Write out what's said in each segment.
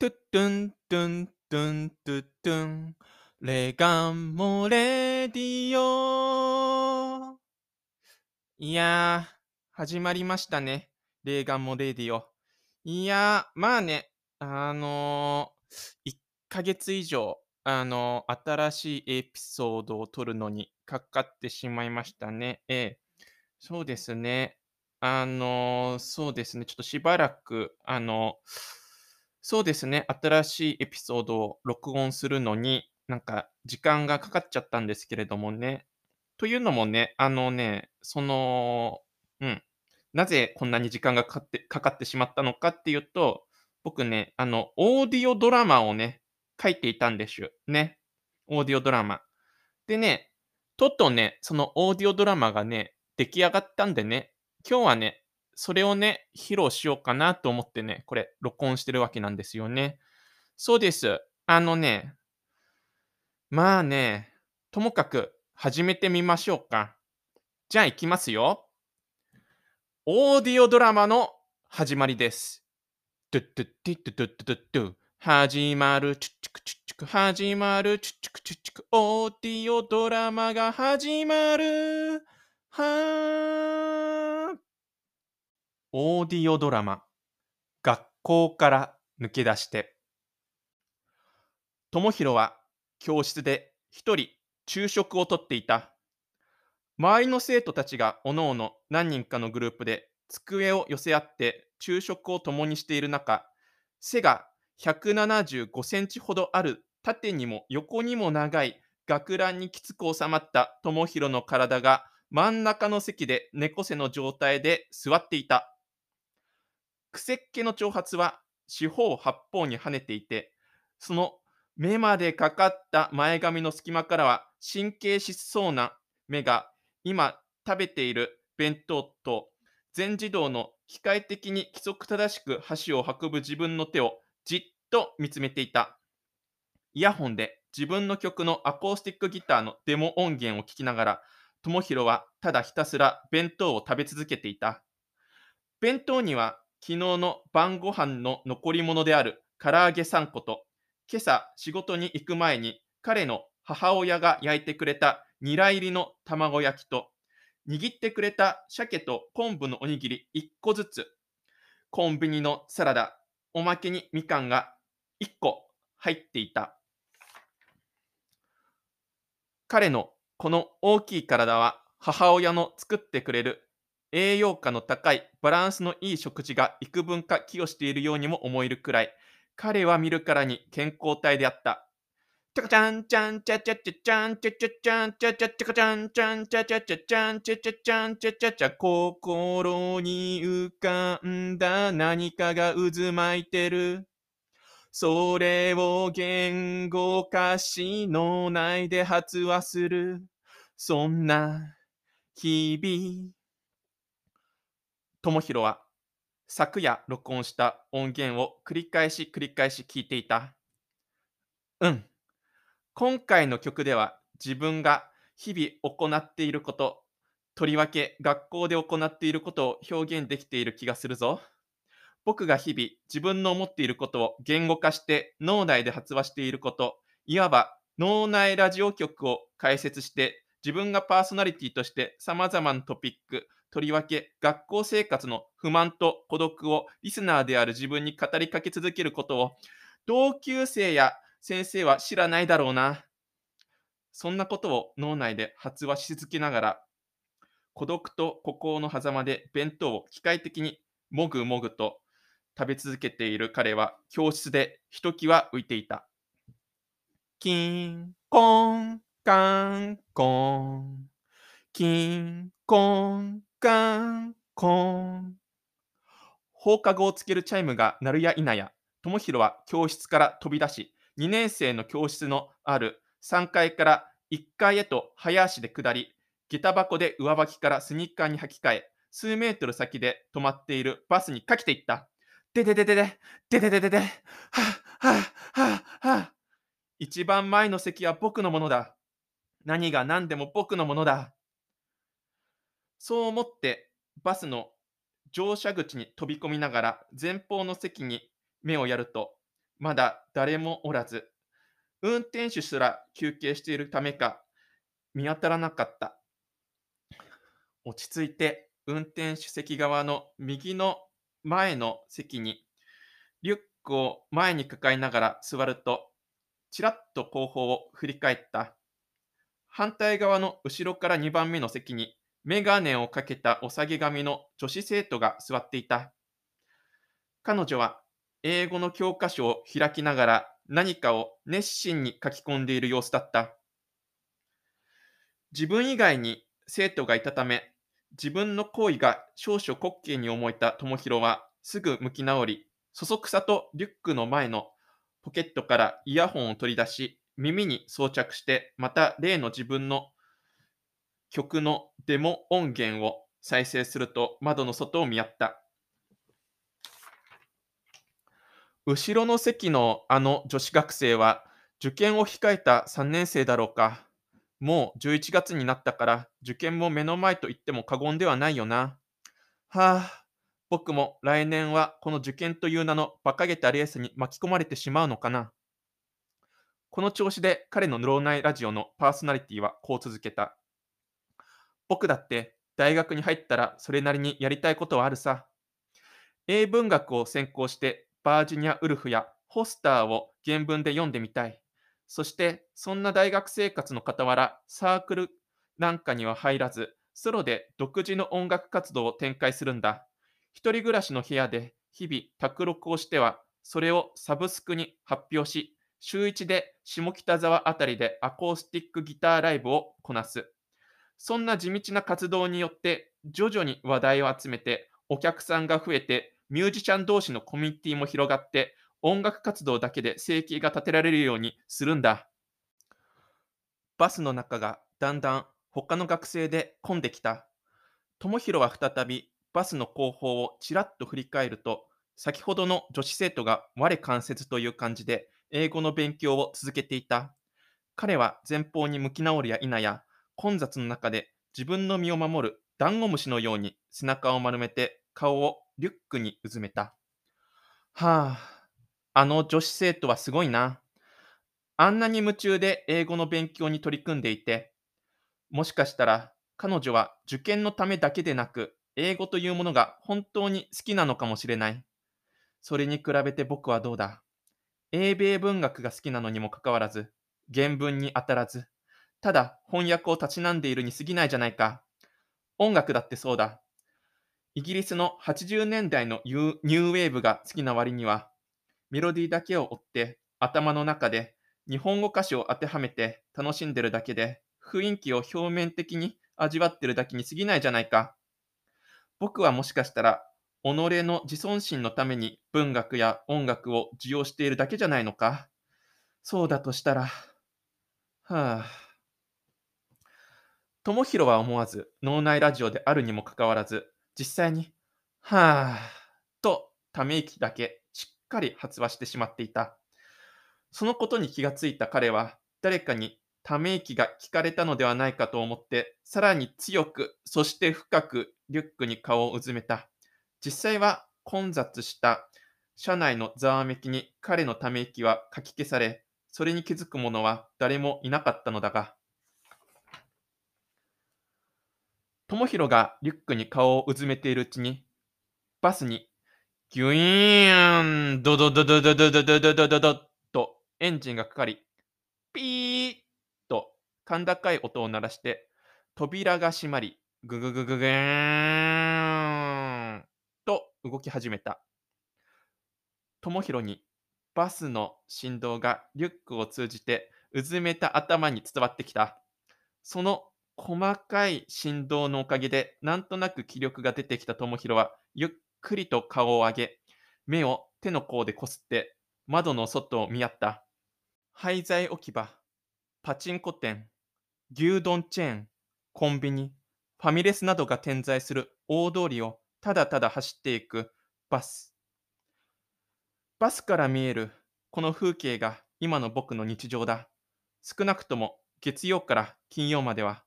トゥットゥントゥントゥントゥットゥン。レガンモレディオ。いやー、始まりましたね。レガンモレディオ。いやー、まあね、あのー、1ヶ月以上、あのー新しいエピソードを撮るのにかかってしまいましたね。ええ。そうですね。あのーそうですね。ちょっとしばらく、あのーそうですね。新しいエピソードを録音するのに、なんか時間がかかっちゃったんですけれどもね。というのもね、あのね、その、うん。なぜこんなに時間がかかってかかってしまったのかっていうと、僕ね、あの、オーディオドラマをね、書いていたんですよ。ね。オーディオドラマ。でね、とっとね、そのオーディオドラマがね、出来上がったんでね、今日はね、それをね、披露しようかなと思ってね、これ、録音してるわけなんですよね。そうです。あのね、まあね、ともかく始めてみましょうか。じゃあ行きますよ。オーディオドラマの始まりです。トゥットゥッティットゥットゥットゥ始まる、チュッチュクチュッチュク、始まる、チュッチュクチュッチュク、オーディオドラマが始まる。はー。オーディオドラマ、学校から抜け出して。ともひろは教室で一人昼食をとっていた。周りの生徒たちがおのおの何人かのグループで机を寄せ合って昼食を共にしている中、背が175センチほどある縦にも横にも長い学ランにきつく収まったともひろの体が真ん中の席で猫背の状態で座っていた。くせっ気の長髪は四方八方に跳ねていて、その目までかかった前髪の隙間からは神経質そうな目が今食べている弁当と全自動の機械的に規則正しく箸を運ぶ自分の手をじっと見つめていた。イヤホンで自分の曲のアコースティックギターのデモ音源を聞きながら、ともひろはただひたすら弁当を食べ続けていた。弁当には昨日の晩ご飯の残り物である唐揚げ3個と、今朝仕事に行く前に彼の母親が焼いてくれたニラ入りの卵焼きと、握ってくれた鮭と昆布のおにぎり1個ずつ、コンビニのサラダ、おまけにみかんが1個入っていた。彼のこの大きい体は母親の作ってくれる栄養価の高いバランスのいい食事が幾分か寄与しているようにも思えるくらい、彼は見るからに健康体であった。チャカチャンチャンチャチャチャチャンチャチャチャンチャチャチャカチャンチャンチャチャチャチャンチャチャチャンチャチャチャ心に浮かんだ何かが渦巻いてる。それを言語化し脳内で発話する。そんな日々。ともひろは昨夜録音した音源を繰り返し繰り返し聞いていた。うん。今回の曲では自分が日々行っていること、とりわけ学校で行っていることを表現できている気がするぞ。僕が日々自分の思っていることを言語化して脳内で発話していること、いわば脳内ラジオ局を解説して自分がパーソナリティとして様々なトピック、とりわけ学校生活の不満と孤独をリスナーである自分に語りかけ続けることを同級生や先生は知らないだろうな。そんなことを脳内で発話し続けながら孤独と孤高の狭間で弁当を機械的にもぐもぐと食べ続けている彼は教室でひときわ浮いていた。キンコンカンコンキンコンカンコン放課後をつけるチャイムが鳴るや否や、ともひろは教室から飛び出し、2年生の教室のある3階から1階へと早足で下り、下駄箱で上履きからスニーカーに履き替え、数メートル先で止まっているバスにかけていった。ででででで、ででででで、はぁ、は、は、は。一番前の席は僕のものだ。何が何でも僕のものだ。そう思ってバスの乗車口に飛び込みながら前方の席に目をやるとまだ誰もおらず、運転手すら休憩しているためか、見当たらなかった。落ち着いて、運転手席側の右の前の席に、リュックを前に抱えながら座ると、ちらっと後方を振り返った。反対側の後ろから2番目の席に、メガネをかけたお下げ髪の女子生徒が座っていた。彼女は英語の教科書を開きながら何かを熱心に書き込んでいる様子だった。自分以外に生徒がいたため、自分の行為が少々滑稽に思えた智弘はすぐ向き直り、そそくさとリュックの前のポケットからイヤホンを取り出し、耳に装着して、また例の自分の曲のデモ音源を再生すると窓の外を見合った。後ろの席のあの女子学生は受験を控えた3年生だろうか。もう11月になったから受験も目の前と言っても過言ではないよな。はあ、僕も来年はこの受験という名の馬鹿げたレースに巻き込まれてしまうのかな。この調子で彼の脳内ラジオのパーソナリティはこう続けた。僕だって大学に入ったらそれなりにやりたいことはあるさ。英文学を専攻してバージニア・ウルフやホスターを原文で読んでみたい。そしてそんな大学生活の傍らサークルなんかには入らず、ソロで独自の音楽活動を展開するんだ。一人暮らしの部屋で日々卓録をしては、それをサブスクに発表し、週1で下北沢あたりでアコースティックギターライブをこなす。そんな地道な活動によって、徐々に話題を集めて、お客さんが増えて、ミュージシャン同士のコミュニティも広がって、音楽活動だけで生計が立てられるようにするんだ。バスの中がだんだん他の学生で混んできた。智弘は再びバスの後方をちらっと振り返ると、先ほどの女子生徒が我関せずという感じで英語の勉強を続けていた。彼は前方に向き直るや否や、混雑の中で自分の身を守るダンゴムシのように背中を丸めて顔をリュックにうずめた。はあ、あの女子生徒はすごいな。あんなに夢中で英語の勉強に取り組んでいて、もしかしたら彼女は受験のためだけでなく、英語というものが本当に好きなのかもしれない。それに比べて僕はどうだ。英米文学が好きなのにもかかわらず、原文に当たらず、ただ翻訳をたしなんでいるに過ぎないじゃないか。音楽だってそうだ。イギリスの80年代のニューウェーブが好きな割には、メロディーだけを追って頭の中で日本語歌詞を当てはめて楽しんでるだけで、雰囲気を表面的に味わってるだけに過ぎないじゃないか。僕はもしかしたら、己の自尊心のために文学や音楽を受容しているだけじゃないのか。そうだとしたら、はあ。智弘は思わず脳内ラジオであるにもかかわらず、実際に、はあ、とため息だけしっかり発話してしまっていた。そのことに気がついた彼は、誰かにため息が聞かれたのではないかと思って、さらに強く、そして深くリュックに顔をうずめた。実際は混雑した車内のざわめきに彼のため息はかき消され、それに気づく者は誰もいなかったのだが、智弘がリュックに顔をうずめているうちに、バスに、ギュイーン、ドドドドドドドドドドドドとエンジンがかかり、ピーと甲高い音を鳴らして、扉が閉まり、ぐぐぐぐぐーんと動き始めた。智弘にバスの振動がリュックを通じてうずめた頭に伝わってきた。その細かい振動のおかげで、なんとなく気力が出てきた智弘は、ゆっくりと顔を上げ、目を手の甲でこすって、窓の外を見合った。廃材置き場、パチンコ店、牛丼チェーン、コンビニ、ファミレスなどが点在する大通りをただただ走っていくバス。バスから見えるこの風景が今の僕の日常だ。少なくとも月曜から金曜までは、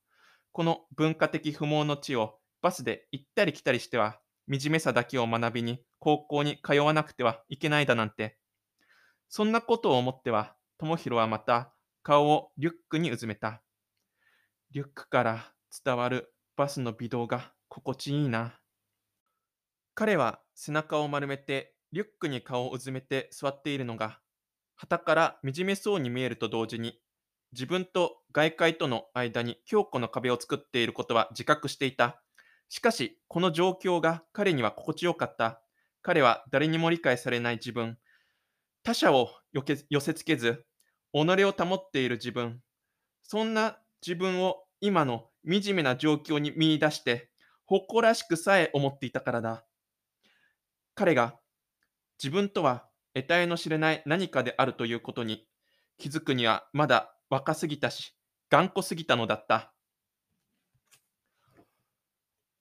この文化的不毛の地をバスで行ったり来たりしては、惨めさだけを学びに高校に通わなくてはいけないだなんて。そんなことを思っては、智弘はまた顔をリュックにうずめた。リュックから伝わるバスの微動が心地いいな。彼は背中を丸めてリュックに顔をうずめて座っているのが、旗から惨めそうに見えると同時に、自分と外界との間に強固な壁を作っていることは自覚していた。しかし、この状況が彼には心地よかった。彼は誰にも理解されない自分、他者をよけ寄せつけず、己を保っている自分、そんな自分を今の惨めな状況に見出して、誇らしくさえ思っていたからだ。彼が自分とは得体の知れない何かであるということに気づくにはまだ若すぎたし、頑固すぎたのだった。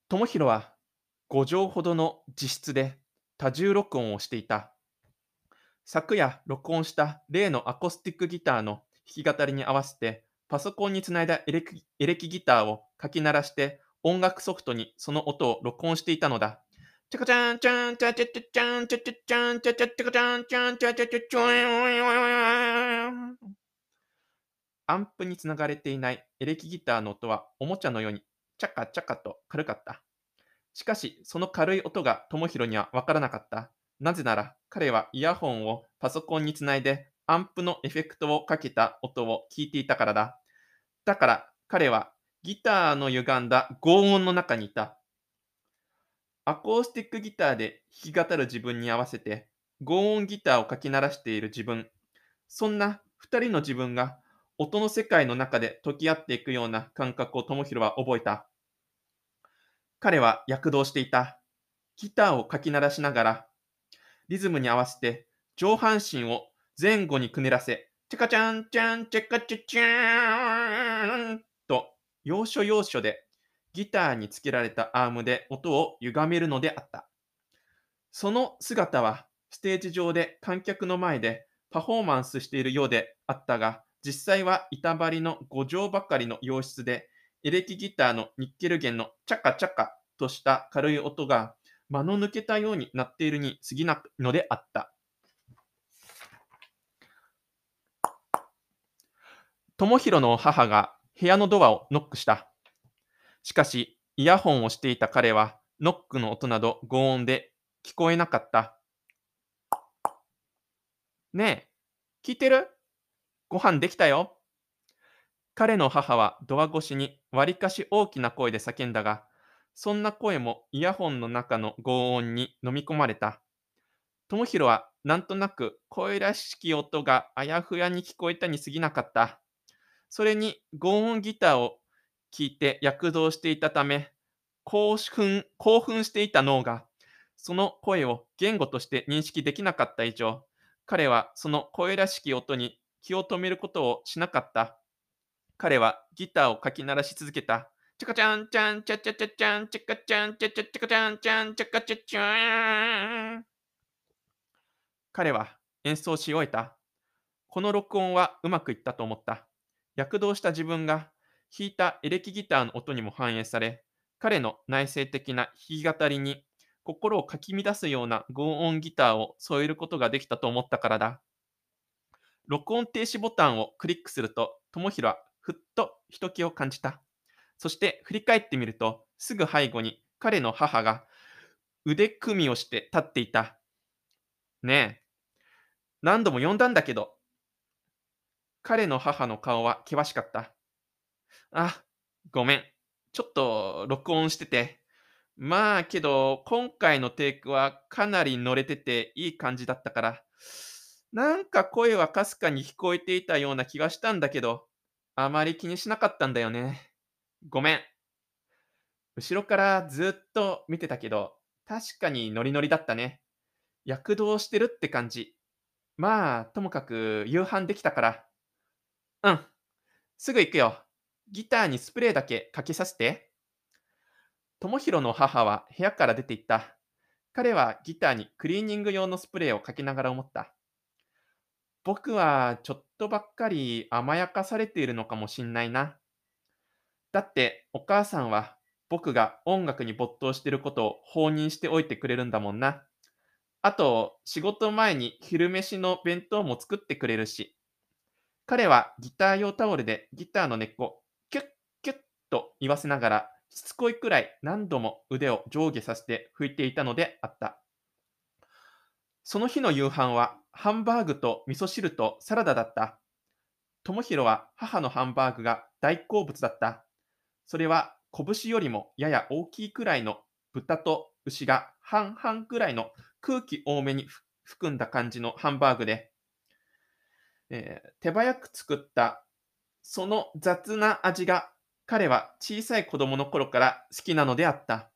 智弘は5畳ほどの自室で多重録音をしていた。昨夜録音した例のアコースティックギターの弾き語りに合わせてパソコンにつないだエレキエレキギターをかき鳴らして音楽ソフトにその音を録音していたのだ。チャカチャンチャンチャチャチャチャンチャチャチャンチャチャチャカチャンチャンチャチャチャチャンアンプにつながれていないエレキギターの音はおもちゃのようにチャカチャカと軽かった。しかし、その軽い音が智弘にはわからなかった。なぜなら、彼はイヤホンをパソコンにつないでアンプのエフェクトをかけた音を聞いていたからだ。だから、彼はギターの歪んだ轟音の中にいた。アコースティックギターで弾き語る自分に合わせて、轟音ギターをかき鳴らしている自分。そんな二人の自分が音の世界の中で溶き合っていくような感覚を智弘は覚えた。彼は躍動していた。ギターをかき鳴らしながら、リズムに合わせて上半身を前後にくねらせ、チカチャンチャンチャカチャチャンと要所要所でギターにつけられたアームで音を歪めるのであった。その姿はステージ上で観客の前でパフォーマンスしているようであったが、実際は板張りの5畳ばかりの洋室で、エレキギターのニッケル弦のチャカチャカとした軽い音が間の抜けたようになっているに過ぎないのであった。智弘の母が部屋のドアをノックした。しかし、イヤホンをしていた彼は、ノックの音など轟音で聞こえなかった。ねえ、聞いてる？ご飯できたよ。彼の母はドア越しにわりかし大きな声で叫んだが、そんな声もイヤホンの中の轟音に飲み込まれた。智弘はなんとなく声らしき音があやふやに聞こえたに過ぎなかった。それに轟音ギターを聴いて躍動していたため、興奮興奮していた脳が、その声を言語として認識できなかった以上、彼はその声らしき音に気を止めることをしなかった。彼はギターをかき鳴らし続けた。チカチャンチャンチャチャチャチャンチカチャンチャチャチャカチャンチャンチカチャチャン彼は演奏し終えた。この録音はうまくいったと思った。躍動した自分が弾いたエレキギターの音にも反映され、彼の内省的な弾き語りに心をかき乱すような轟音ギターを添えることができたと思ったからだ。録音停止ボタンをクリックすると、智弘はふっとひと気を感じた。そして振り返ってみると、すぐ背後に彼の母が腕組みをして立っていた。ねえ、何度も呼んだんだけど。彼の母の顔は険しかった。あ、ごめん。ちょっと録音してて。まあけど、今回のテイクはかなり乗れてていい感じだったから、なんか声はかすかに聞こえていたような気がしたんだけど、あまり気にしなかったんだよね。ごめん。後ろからずっと見てたけど、確かにノリノリだったね。躍動してるって感じ。まあ、ともかく夕飯できたから。うん。すぐ行くよ。ギターにスプレーだけかけさせて。智弘の母は部屋から出て行った。彼はギターにクリーニング用のスプレーをかけながら思った。僕はちょっとばっかり甘やかされているのかもしんないな。だってお母さんは僕が音楽に没頭していることを放任しておいてくれるんだもんな。あと、仕事前に昼飯の弁当も作ってくれるし、彼はギター用タオルでギターの根っこ、キュッキュッと言わせながら、しつこいくらい何度も腕を上下させて拭いていたのであった。その日の夕飯は、ハンバーグと味噌汁とサラダだった。智弘は母のハンバーグが大好物だった。それは拳よりもやや大きいくらいの豚と牛が半々くらいの空気多めに含んだ感じのハンバーグで、えー手早く作ったその雑な味が彼は小さい子供の頃から好きなのであった。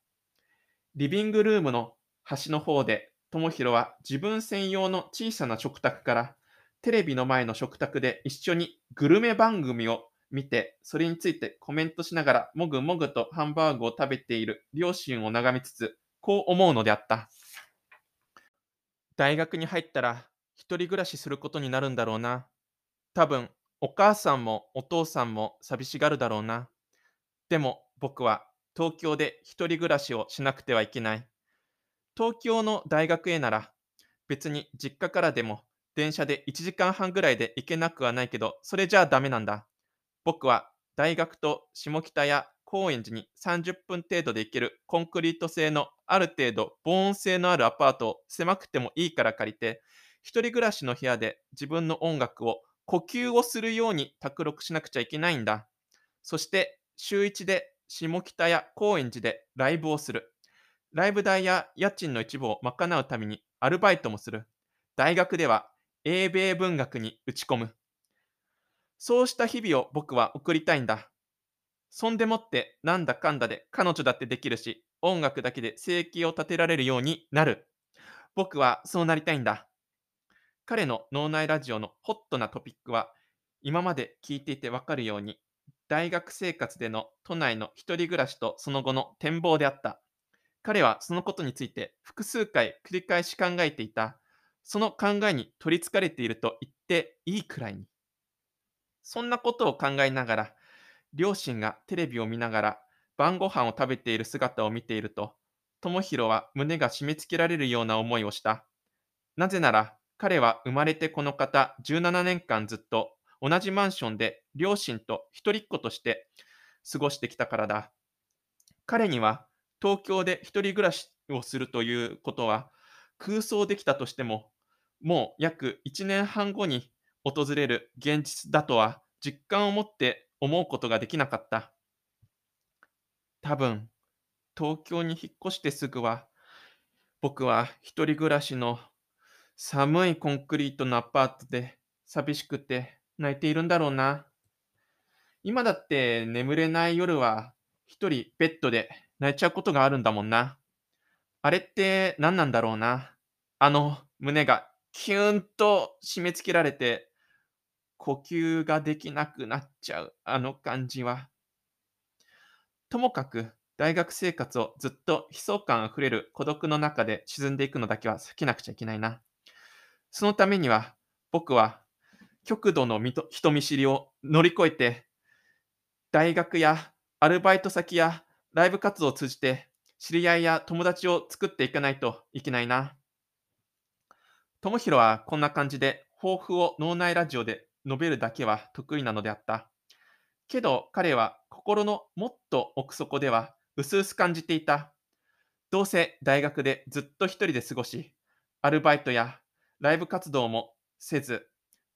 リビングルームの端の方で智弘は自分専用の小さな食卓からテレビの前の食卓で一緒にグルメ番組を見て、それについてコメントしながらもぐもぐとハンバーグを食べている両親を眺めつつ、こう思うのであった。大学に入ったら一人暮らしすることになるんだろうな。多分、お母さんもお父さんも寂しがるだろうな。でも僕は東京で一人暮らしをしなくてはいけない。東京の大学へなら別に実家からでも電車で1時間半ぐらいで行けなくはないけど、それじゃあダメなんだ。僕は大学と下北や高円寺に30分程度で行けるコンクリート製のある程度防音性のあるアパートを狭くてもいいから借りて、一人暮らしの部屋で自分の音楽を呼吸をするように卓録しなくちゃいけないんだ。そして週1で下北や高円寺でライブをする。ライブ代や家賃の一部を賄うためにアルバイトもする。大学では英米文学に打ち込む。そうした日々を僕は送りたいんだ。そんでもってなんだかんだで彼女だってできるし、音楽だけで生計を立てられるようになる。僕はそうなりたいんだ。彼の脳内ラジオのホットなトピックは、今まで聞いていてわかるように、大学生活での都内の一人暮らしとその後の展望であった。彼はそのことについて複数回繰り返し考えていた。その考えに取りつかれていると言っていいくらいに。そんなことを考えながら、両親がテレビを見ながら晩ご飯を食べている姿を見ていると、智弘は胸が締め付けられるような思いをした。なぜなら、彼は生まれてこの方17年間ずっと同じマンションで両親と一人っ子として過ごしてきたからだ。彼には東京で一人暮らしをするということは空想できたとしても、もう約1年半後に訪れる現実だとは実感を持って思うことができなかった。多分、東京に引っ越してすぐは、僕は一人暮らしの寒いコンクリートのアパートで寂しくて泣いているんだろうな。今だって眠れない夜は一人ベッドで泣いちゃうことがあるんだもんな。あれって何なんだろうな。あの胸がキュンと締め付けられて呼吸ができなくなっちゃうあの感じは。ともかく大学生活をずっと悲壮感あふれる孤独の中で沈んでいくのだけは避けなくちゃいけないな。そのためには僕は極度の人見知りを乗り越えて大学やアルバイト先やライブ活動を通じて知り合いや友達を作っていかないといけないな。智弘はこんな感じで抱負を脳内ラジオで述べるだけは得意なのであった。けど彼は心のもっと奥底では薄々感じていた。どうせ大学でずっと一人で過ごし、アルバイトやライブ活動もせず、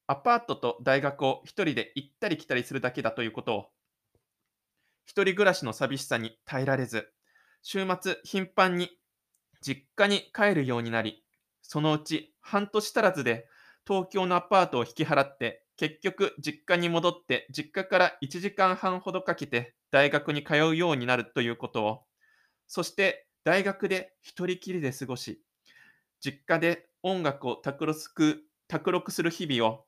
アパートと大学を一人で行ったり来たりするだけだということを、一人暮らしの寂しさに耐えられず、週末頻繁に実家に帰るようになり、そのうち半年足らずで東京のアパートを引き払って、結局実家に戻って実家から1時間半ほどかけて大学に通うようになるということを、そして大学で一人きりで過ごし、実家で音楽を卓録卓録する日々を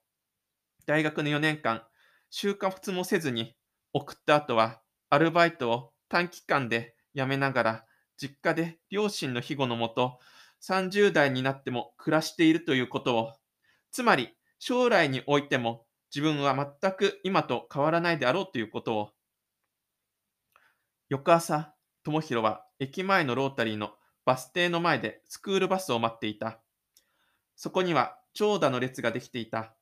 大学の4年間、就活もせずに送った後は、アルバイトを短期間で辞めながら、実家で両親の庇護のもと、30代になっても暮らしているということを、つまり将来においても自分は全く今と変わらないであろうということを。翌朝、智弘は駅前のロータリーのバス停の前でスクールバスを待っていた。そこには長蛇の列ができていた。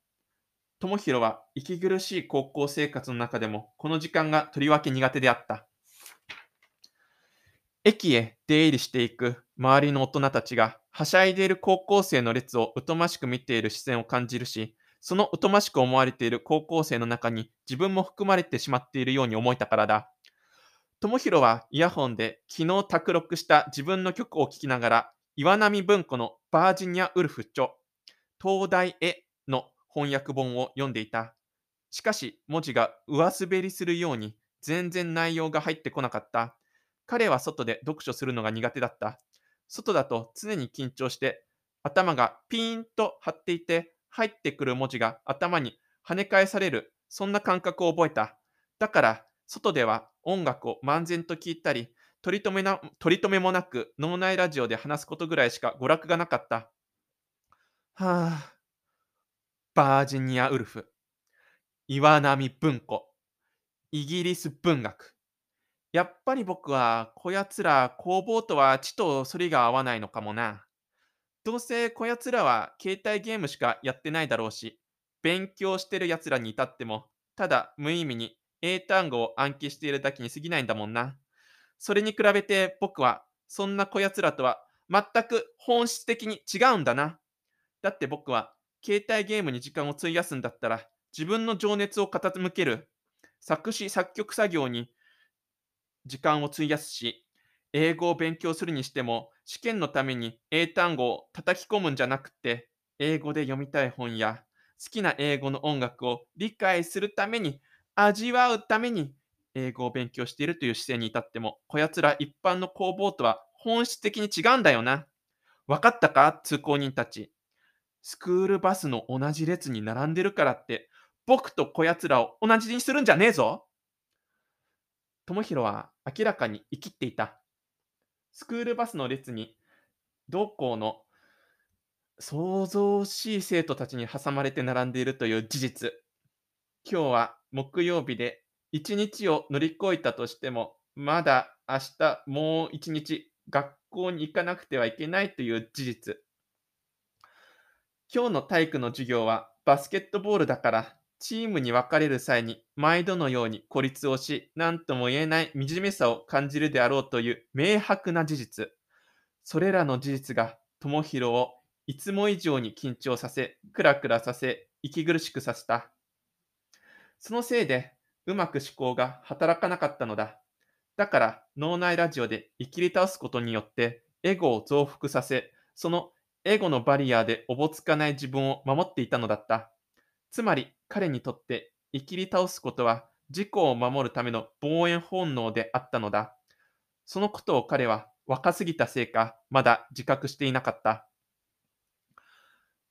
智弘は息苦しい高校生活の中でもこの時間がとりわけ苦手であった。駅へ出入りしていく周りの大人たちがはしゃいでいる高校生の列を疎ましく見ている視線を感じるし、その疎ましく思われている高校生の中に自分も含まれてしまっているように思えたからだ。智弘はイヤホンで昨日卓録した自分の曲を聴きながら、岩波文庫のバージニア・ウルフ著、東大への翻訳本を読んでいた。しかし、文字が上滑りするように全然内容が入ってこなかった。彼は外で読書するのが苦手だった。外だと常に緊張して頭がピーンと張っていて入ってくる文字が頭に跳ね返されるそんな感覚を覚えた。だから外では音楽を漫然と聴いたり取り留めな取り留めもなく脳内ラジオで話すことぐらいしか娯楽がなかった。はあ、バージニアウルフ、岩波文庫、イギリス文学。やっぱり僕はこやつら工房とはちと反りが合わないのかもな。どうせこやつらは携帯ゲームしかやってないだろうし、勉強してるやつらに至っても、ただ無意味に英単語を暗記しているだけに過ぎないんだもんな。それに比べて僕はそんなこやつらとは全く本質的に違うんだな。だって僕は携帯ゲームに時間を費やすんだったら自分の情熱を傾ける作詞作曲作業に時間を費やすし、英語を勉強するにしても試験のために英単語を叩き込むんじゃなくて、英語で読みたい本や好きな英語の音楽を理解するために、味わうために英語を勉強しているという姿勢に至っても、こやつら一般の工房とは本質的に違うんだよな。分かったか？通行人たち。スクールバスの同じ列に並んでるからって、僕とこやつらを同じにするんじゃねえぞ。智弘は明らかに生きっていた。スクールバスの列に同校の創造しい生徒たちに挟まれて並んでいるという事実。今日は木曜日で一日を乗り越えたとしても、まだ明日もう一日学校に行かなくてはいけないという事実。今日の体育の授業はバスケットボールだからチームに分かれる際に毎度のように孤立をし、何とも言えない惨めさを感じるであろうという明白な事実。それらの事実が智弘をいつも以上に緊張させ、クラクラさせ、息苦しくさせた。そのせいで、うまく思考が働かなかったのだ。だから脳内ラジオで生きり倒すことによってエゴを増幅させ、そのエゴのバリアでおぼつかない自分を守っていたのだった。つまり彼にとって生きり倒すことは自己を守るための防衛本能であったのだ。そのことを彼は若すぎたせいかまだ自覚していなかった。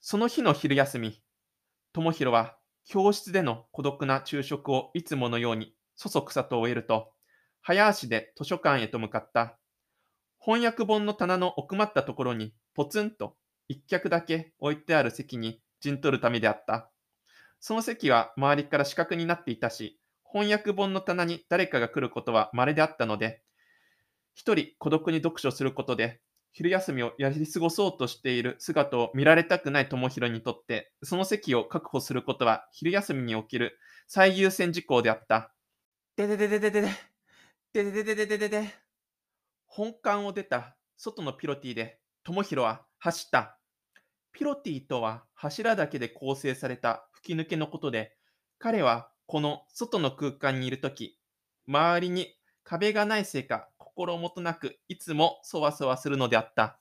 その日の昼休み、智弘は教室での孤独な昼食をいつものようにそそくさと終えると、早足で図書館へと向かった。翻訳本の棚の奥まったところにポツンと一脚だけ置いてある席に陣取るためであった。その席は周りから死角になっていたし、翻訳本の棚に誰かが来ることは稀であったので、一人孤独に読書することで、昼休みをやり過ごそうとしている姿を見られたくない智弘にとって、その席を確保することは昼休みに起きる最優先事項であった。ででででででで、でででででででで、本館を出た外のピロティで智弘は走った。ピロティとは柱だけで構成された吹き抜けのことで、彼はこの外の空間にいるとき、周りに壁がないせいか心もとなくいつもそわそわするのであった。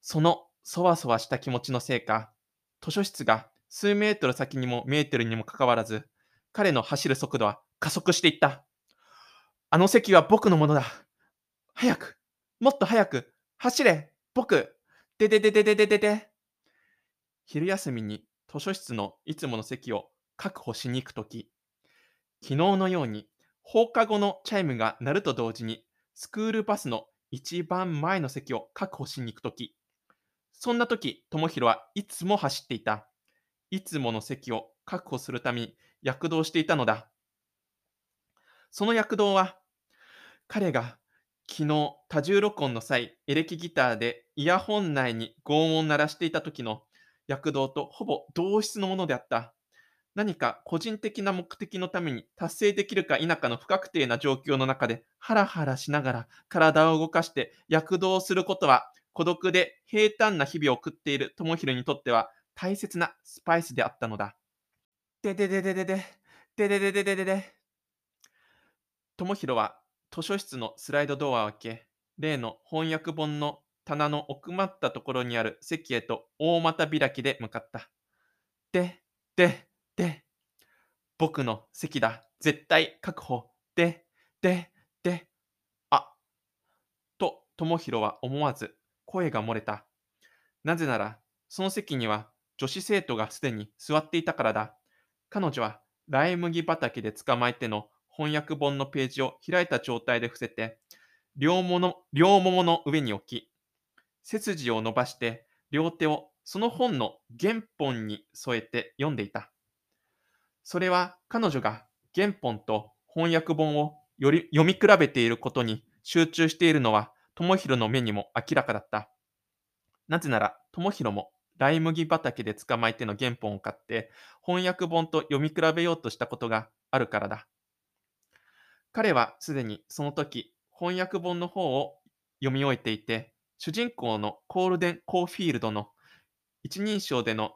そのそわそわした気持ちのせいか、図書室が数メートル先にも見えてるにもかかわらず、彼の走る速度は加速していった。あの席は僕のものだ。早く、もっと早く、走れ、僕、でででででででで。昼休みに図書室のいつもの席を確保しに行くとき、昨日のように放課後のチャイムが鳴ると同時にスクールバスの一番前の席を確保しに行くとき、そんなとき、智弘はいつも走っていた。いつもの席を確保するために躍動していたのだ。その躍動は、彼が昨日、多重録音の際、エレキギターでイヤホン内に轟音を鳴らしていた時の躍動とほぼ同質のものであった。何か個人的な目的のために達成できるか否かの不確定な状況の中でハラハラしながら体を動かして躍動することは孤独で平坦な日々を送っている智弘にとっては大切なスパイスであったのだ。でででででで、ででででででで。智弘は図書室のスライドドアを開け、例の翻訳本の棚の奥まったところにある席へと大股開きで向かった。で、で、で、僕の席だ。絶対確保。で、で、で、あ、と、智弘は思わず声が漏れた。なぜなら、その席には女子生徒がすでに座っていたからだ。彼女はライ麦畑で捕まえての翻訳本のページを開いた状態で伏せて、両もの両ももの上に置き、背筋を伸ばして両手をその本の原本に添えて読んでいた。それは彼女が原本と翻訳本をより読み比べていることに集中しているのは、智弘の目にも明らかだった。なぜなら、智弘もライ麦畑で捕まえての原本を買って、翻訳本と読み比べようとしたことがあるからだ。彼はすでにその時、翻訳本の方を読み終えていて、主人公のコールデン・コーフィールドの一人称での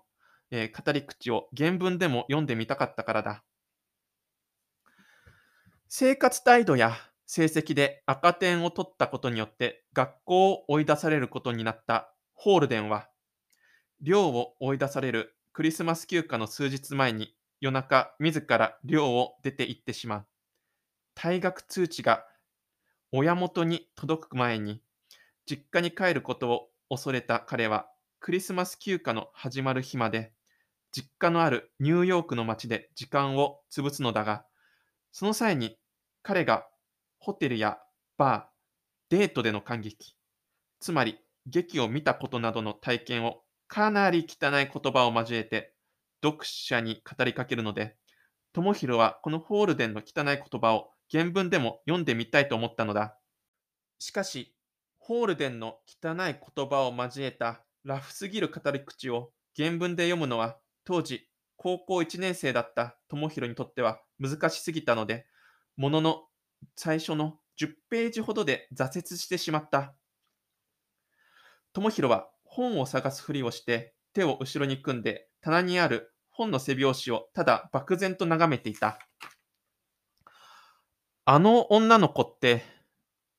えー、語り口を原文でも読んでみたかったからだ。生活態度や成績で赤点を取ったことによって学校を追い出されることになったホールデンは、寮を追い出されるクリスマス休暇の数日前に夜中自ら寮を出て行ってしまう。退学通知が親元に届く前に実家に帰ることを恐れた彼はクリスマス休暇の始まる日まで実家のあるニューヨークの街で時間を潰すのだが、その際に彼がホテルやバー、デートでの感激、つまり劇を見たことなどの体験をかなり汚い言葉を交えて読者に語りかけるので、智弘はこのホールデンの汚い言葉を原文でも読んでみたいと思ったのだ。しかし、ホールデンの汚い言葉を交えたラフすぎる語り口を原文で読むのは当時、高校1年生だった智弘にとっては難しすぎたので、ものの最初の10ページほどで挫折してしまった。智弘は本を探すふりをして手を後ろに組んで棚にある本の背表紙をただ漠然と眺めていた。あの女の子って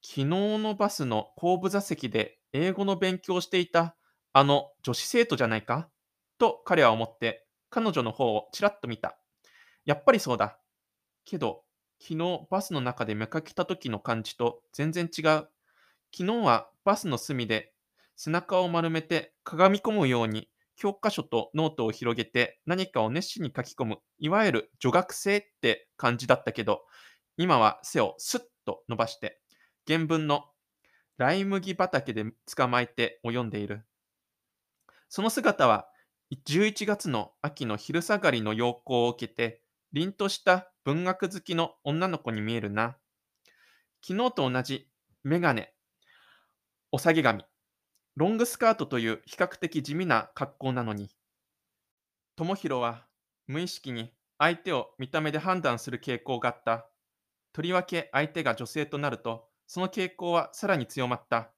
昨日のバスの後部座席で英語の勉強をしていたあの女子生徒じゃないか？と彼は思って彼女の方をちらっと見た。やっぱりそうだ。けど、昨日バスの中で見かけた時の感じと全然違う。昨日はバスの隅で背中を丸めて鏡込むように教科書とノートを広げて何かを熱心に書き込む、いわゆる女学生って感じだったけど、今は背をスッと伸ばして、原文のライ麦畑で捕まえてを読んでいる。その姿は11月の秋の昼下がりの陽光を受けて、凛とした文学好きの女の子に見えるな。昨日と同じメガネ、お下げ髪、ロングスカートという比較的地味な格好なのに。智弘は無意識に相手を見た目で判断する傾向があった。とりわけ相手が女性となると、その傾向はさらに強まった。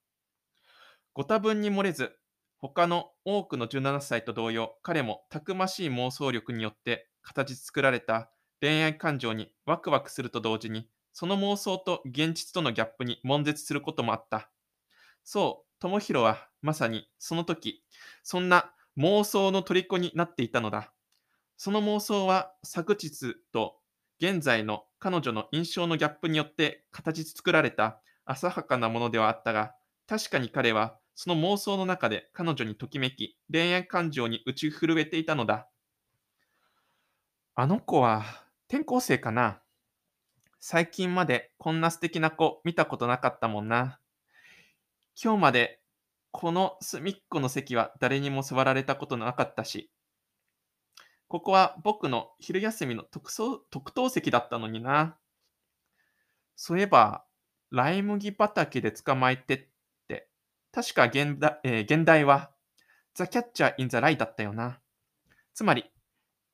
ご多分に漏れず、他の多くの17歳と同様、彼もたくましい妄想力によって形作られた恋愛感情にワクワクすると同時に、その妄想と現実とのギャップに悶絶することもあった。そう、智弘はまさにその時、そんな妄想の虜になっていたのだ。その妄想は昨日と現在の彼女の印象のギャップによって形作られた浅はかなものではあったが、確かに彼はその妄想の中で彼女にときめき、恋愛感情に打ち震えていたのだ。あの子は転校生かな？最近までこんな素敵な子見たことなかったもんな。今日までこの隅っこの席は誰にも座られたことなかったし、ここは僕の昼休みの特特等席だったのにな。そういえば、ライ麦畑で捕まえてって、確か現代,、えー現代は The Catcher in the Rye だったよな。つまり、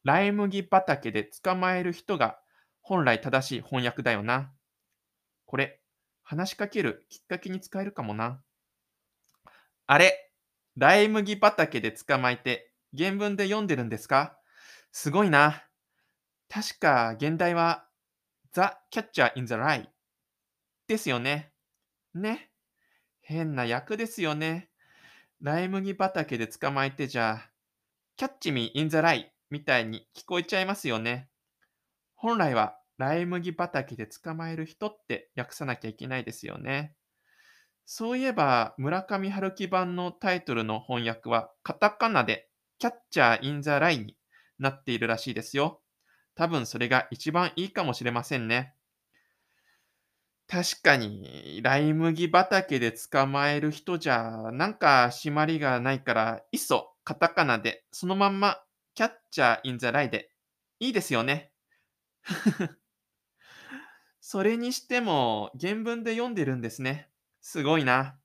ライ麦畑で捕まえる人が本来正しい翻訳だよな。これ、話しかけるきっかけに使えるかもな。あれ、ライ麦畑で捕まえて原文で読んでるんですか？すごいな。確か現代は The Catcher in the Rye ですよね。ね。変な役ですよね。ライ麦畑で捕まえてじゃ、Catch me in the Rye みたいに聞こえちゃいますよね。本来はライ麦畑で捕まえる人って訳さなきゃいけないですよね。そういえば、村上春樹版のタイトルの翻訳はカタカナで Catcher in the Rye になっているらしいですよ。多分それが一番いいかもしれませんね。確かに、ライ麦畑で捕まえる人じゃ、なんか締まりがないから、いっそ、カタカナで、そのまんま、キャッチャーインザライで、いいですよね。それにしても、原文で読んでるんですね。すごいな。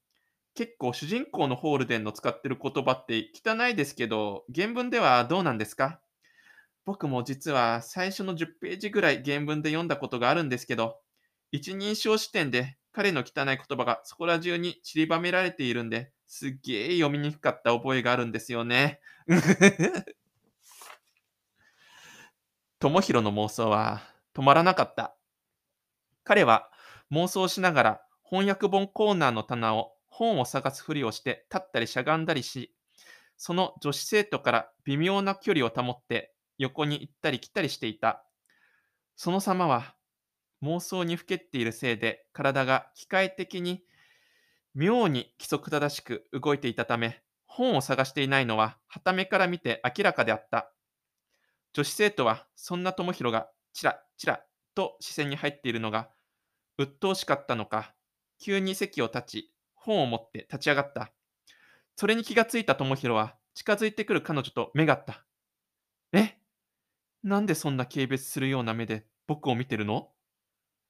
結構主人公のホールデンの使ってる言葉って汚いですけど、原文ではどうなんですか？僕も実は最初の10ページぐらい原文で読んだことがあるんですけど、一人称視点で彼の汚い言葉がそこら中に散りばめられているんで、すっげえ読みにくかった覚えがあるんですよね。智弘の妄想は止まらなかった。彼は妄想しながら翻訳本コーナーの棚を本を探すふりをして立ったりしゃがんだりし、その女子生徒から微妙な距離を保って横に行ったり来たりしていた。その様は妄想にふけっているせいで体が機械的に妙に規則正しく動いていたため、本を探していないのは傍目から見て明らかであった。女子生徒はそんな智弘がチラチラと視線に入っているのが鬱陶しかったのか、急に席を立ち、本を持って立ち上がった。それに気がついた智弘は近づいてくる彼女と目が合った。なんでそんな軽蔑するような目で僕を見てるの？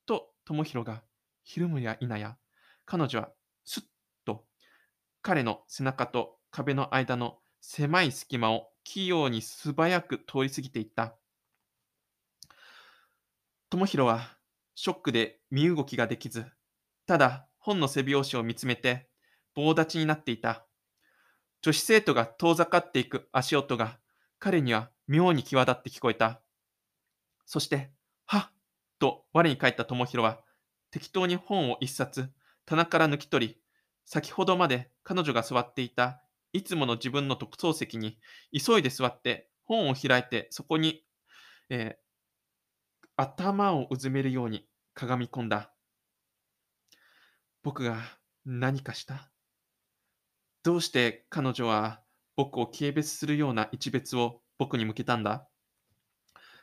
と智弘がひるむや否や、彼女はスッと彼の背中と壁の間の狭い隙間を器用に素早く通り過ぎていった。智弘はショックで身動きができず、ただ本の背表紙を見つめて棒立ちになっていた。女子生徒が遠ざかっていく足音が彼には妙に際立って聞こえた。そして、はっと我に返った智弘は適当に本を一冊棚から抜き取り、先ほどまで彼女が座っていたいつもの自分の特等席に急いで座って本を開いてそこに、えー頭をうずめるようにかがみ込んだ。僕が何かした？どうして彼女は僕を軽蔑するような一別を僕に向けたんだ。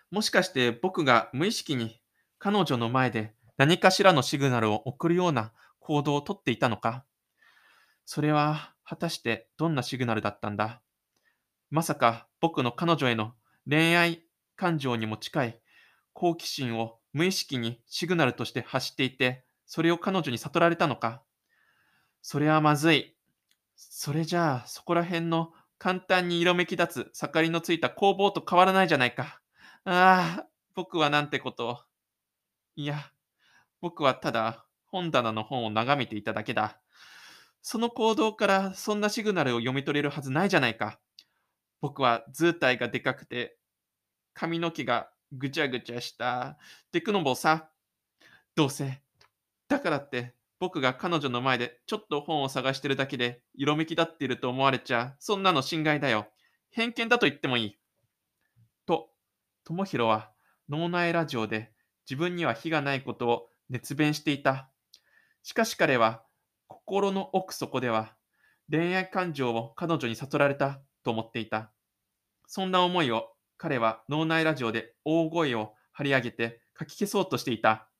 もしかして僕が無意識に彼女の前で何かしらのシグナルを送るような行動をとっていたのか。それは果たしてどんなシグナルだったんだ。まさか僕の彼女への恋愛感情にも近い好奇心を無意識にシグナルとして発していて、それを彼女に悟られたのか。それはまずい。それじゃあ、そこら辺の簡単に色めき立つ盛りのついた工房と変わらないじゃないか。ああ、僕はなんてことを。いや、僕はただ本棚の本を眺めていただけだ。その行動からそんなシグナルを読み取れるはずないじゃないか。僕は図体がでかくて、髪の毛がぐちゃぐちゃしたテクノボさ。どうせ。だからって僕が彼女の前でちょっと本を探してるだけで色めき立っていると思われちゃ、そんなの侵害だよ。偏見だと言ってもいい。と、智弘は脳内ラジオで自分には非がないことを熱弁していた。しかし彼は心の奥底では恋愛感情を彼女に悟られたと思っていた。そんな思いを彼は脳内ラジオで大声を張り上げて書き消そうとしていた。